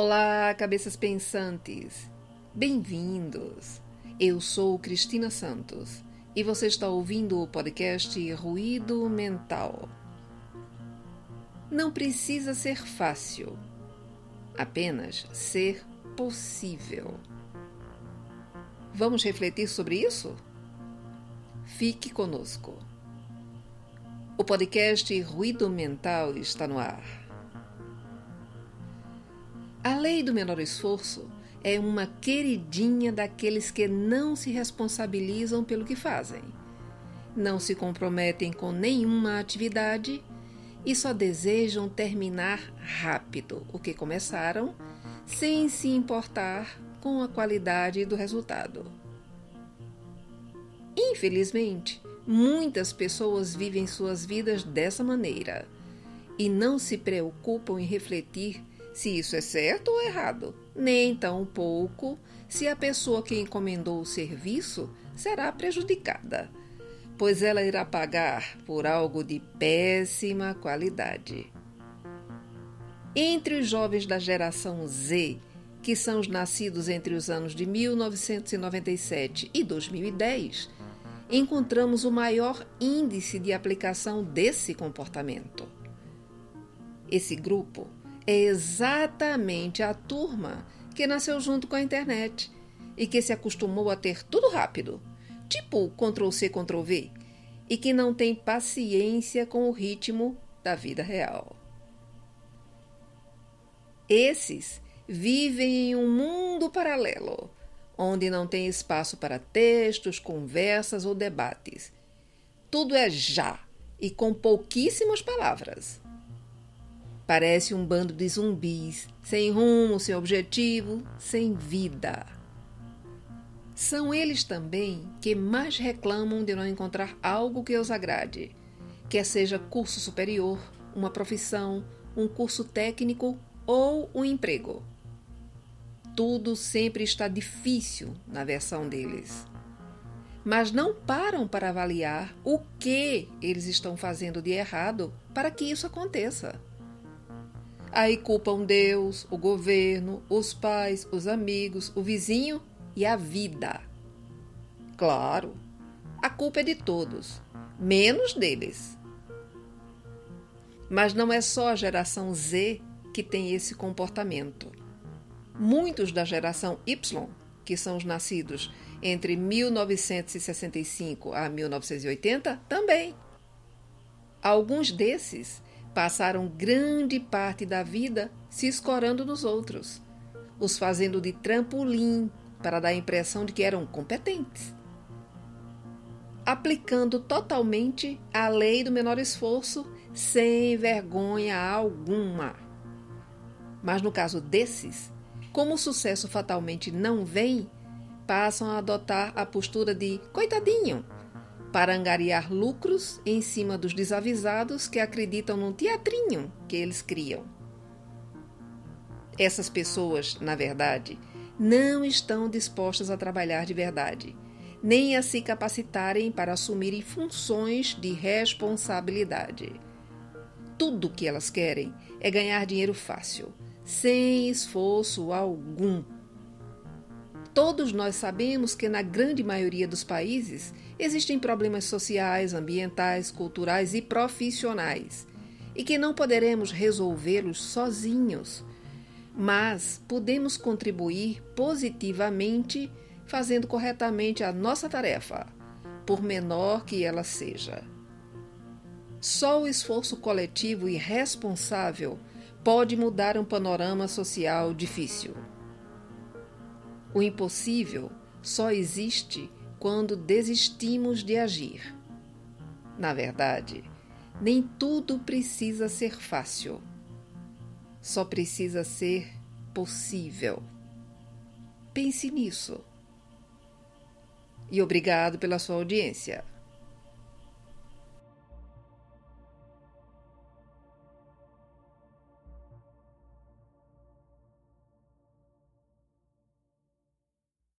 Olá, cabeças pensantes! Bem-vindos! Eu sou Cristina Santos e você está ouvindo o podcast Ruído Mental. Não precisa ser fácil, apenas ser possível. Vamos refletir sobre isso? Fique conosco. O podcast Ruído Mental está no ar. A lei do menor esforço é uma queridinha daqueles que não se responsabilizam pelo que fazem, não se comprometem com nenhuma atividade e só desejam terminar rápido o que começaram, sem se importar com a qualidade do resultado. Infelizmente, muitas pessoas vivem suas vidas dessa maneira e não se preocupam em refletir se isso é certo ou errado, nem tampouco se a pessoa que encomendou o serviço será prejudicada, pois ela irá pagar por algo de péssima qualidade. Entre os jovens da geração Z, que são os nascidos entre os anos de 1997 e 2010, encontramos o maior índice de aplicação desse comportamento. Esse grupo é exatamente a turma que nasceu junto com a internet e que se acostumou a ter tudo rápido, tipo Ctrl-C, Ctrl-V, e que não tem paciência com o ritmo da vida real. Esses vivem em um mundo paralelo, onde não tem espaço para textos, conversas ou debates. Tudo é já e com pouquíssimas palavras. Parece um bando de zumbis, sem rumo, sem objetivo, sem vida. São eles também que mais reclamam de não encontrar algo que os agrade, quer seja curso superior, uma profissão, um curso técnico ou um emprego. Tudo sempre está difícil na versão deles. Mas não param para avaliar o que eles estão fazendo de errado para que isso aconteça. Aí culpam Deus, o governo, os pais, os amigos, o vizinho e a vida. Claro, a culpa é de todos, menos deles. Mas não é só a geração Z que tem esse comportamento. Muitos da geração Y, que são os nascidos entre 1965 a 1980, também. Alguns desses passaram grande parte da vida se escorando nos outros, os fazendo de trampolim para dar a impressão de que eram competentes. Aplicando totalmente a lei do menor esforço sem vergonha alguma. Mas no caso desses, como o sucesso fatalmente não vem, passam a adotar a postura de coitadinho para angariar lucros em cima dos desavisados que acreditam num teatrinho que eles criam. Essas pessoas, na verdade, não estão dispostas a trabalhar de verdade, nem a se capacitarem para assumirem funções de responsabilidade. Tudo o que elas querem é ganhar dinheiro fácil, sem esforço algum Todos nós sabemos que, na grande maioria dos países, existem problemas sociais, ambientais, culturais e profissionais, e que não poderemos resolvê-los sozinhos, mas podemos contribuir positivamente fazendo corretamente a nossa tarefa, por menor que ela seja. Só o esforço coletivo e responsável pode mudar um panorama social difícil. O impossível só existe quando desistimos de agir. Na verdade, nem tudo precisa ser fácil. Só precisa ser possível. Pense nisso. E obrigado pela sua audiência.